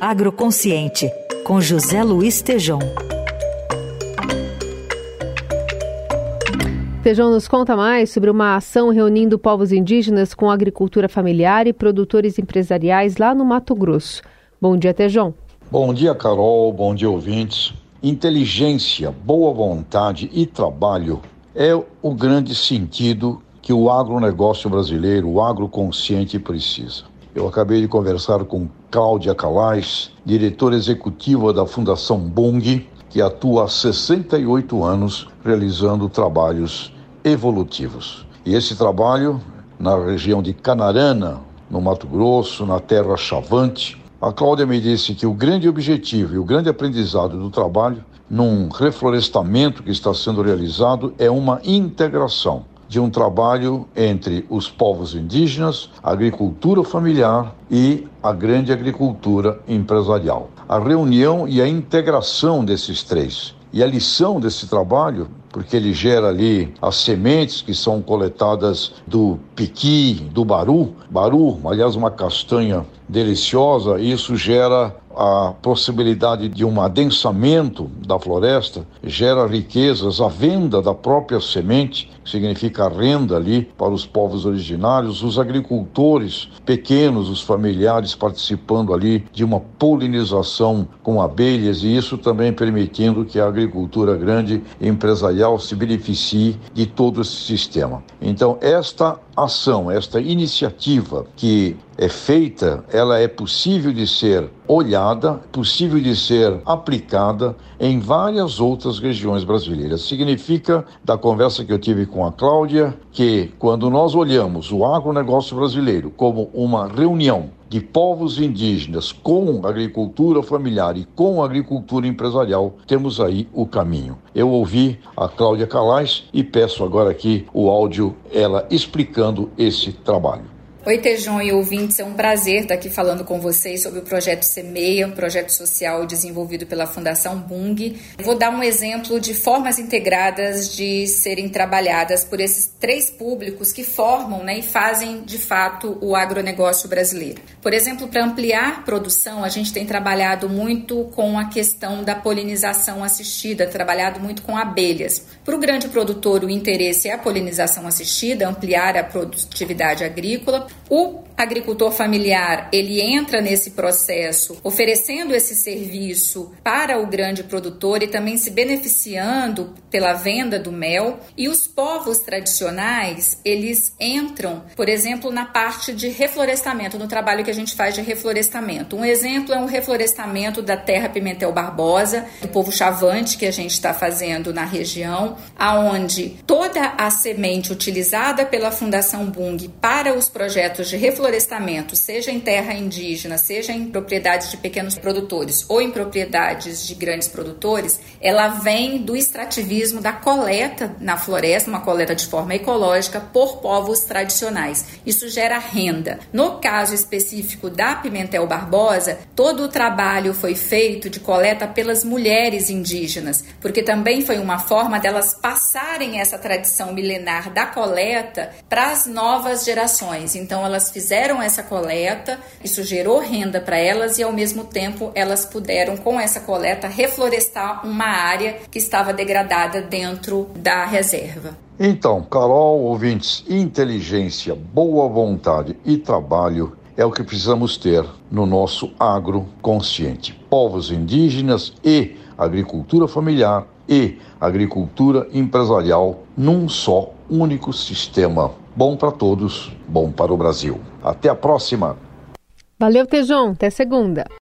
Agroconsciente, com José Luiz Tejom. Tejão nos conta mais sobre uma ação reunindo povos indígenas com agricultura familiar e produtores empresariais lá no Mato Grosso. Bom dia, Tejão. Bom dia, Carol. Bom dia, ouvintes. Inteligência, boa vontade e trabalho é o grande sentido que o agronegócio brasileiro, o agroconsciente, precisa. Eu acabei de conversar com Cláudia Calais, diretora executiva da Fundação Bung, que atua há 68 anos realizando trabalhos evolutivos. E esse trabalho, na região de Canarana, no Mato Grosso, na terra Chavante, a Cláudia me disse que o grande objetivo e o grande aprendizado do trabalho num reflorestamento que está sendo realizado é uma integração de um trabalho entre os povos indígenas, a agricultura familiar e a grande agricultura empresarial. A reunião e a integração desses três. E a lição desse trabalho porque ele gera ali as sementes que são coletadas do piqui, do baru. Baru, aliás, uma castanha deliciosa, isso gera a possibilidade de um adensamento da floresta, gera riquezas, a venda da própria semente, que significa renda ali para os povos originários, os agricultores pequenos, os familiares participando ali de uma polinização com abelhas e isso também permitindo que a agricultura grande empresarial se beneficie de todo esse sistema. Então, esta ação, esta iniciativa que é feita, ela é possível de ser olhada, possível de ser aplicada em várias outras regiões brasileiras. Significa, da conversa que eu tive com a Cláudia, que quando nós olhamos o agronegócio brasileiro como uma reunião de povos indígenas com agricultura familiar e com agricultura empresarial, temos aí o caminho. Eu ouvi a Cláudia Calais e peço agora aqui o áudio, ela explicando esse trabalho. Oi, Tejon e ouvintes, é um prazer estar aqui falando com vocês sobre o projeto Semeia, um projeto social desenvolvido pela Fundação Bung. Vou dar um exemplo de formas integradas de serem trabalhadas por esses três públicos que formam né, e fazem de fato o agronegócio brasileiro. Por exemplo, para ampliar produção, a gente tem trabalhado muito com a questão da polinização assistida, trabalhado muito com abelhas. Para o grande produtor, o interesse é a polinização assistida, ampliar a produtividade agrícola. O agricultor familiar, ele entra nesse processo oferecendo esse serviço para o grande produtor e também se beneficiando pela venda do mel. E os povos tradicionais, eles entram, por exemplo, na parte de reflorestamento, no trabalho que a gente faz de reflorestamento. Um exemplo é um reflorestamento da terra Pimentel Barbosa, do povo chavante que a gente está fazendo na região, aonde toda a semente utilizada pela Fundação Bung para os projetos de reflorestamento, seja em terra indígena, seja em propriedades de pequenos produtores ou em propriedades de grandes produtores, ela vem do extrativismo da coleta na floresta, uma coleta de forma ecológica por povos tradicionais. Isso gera renda. No caso específico da Pimentel Barbosa, todo o trabalho foi feito de coleta pelas mulheres indígenas, porque também foi uma forma delas passarem essa tradição milenar da coleta para as novas gerações. Então elas fizeram essa coleta, isso gerou renda para elas e ao mesmo tempo elas puderam com essa coleta reflorestar uma área que estava degradada dentro da reserva. Então, Carol, ouvintes, inteligência, boa vontade e trabalho é o que precisamos ter no nosso agro consciente. Povos indígenas e agricultura familiar e agricultura empresarial num só único sistema. Bom para todos, bom para o Brasil. Até a próxima. Valeu, Tejon. Até segunda.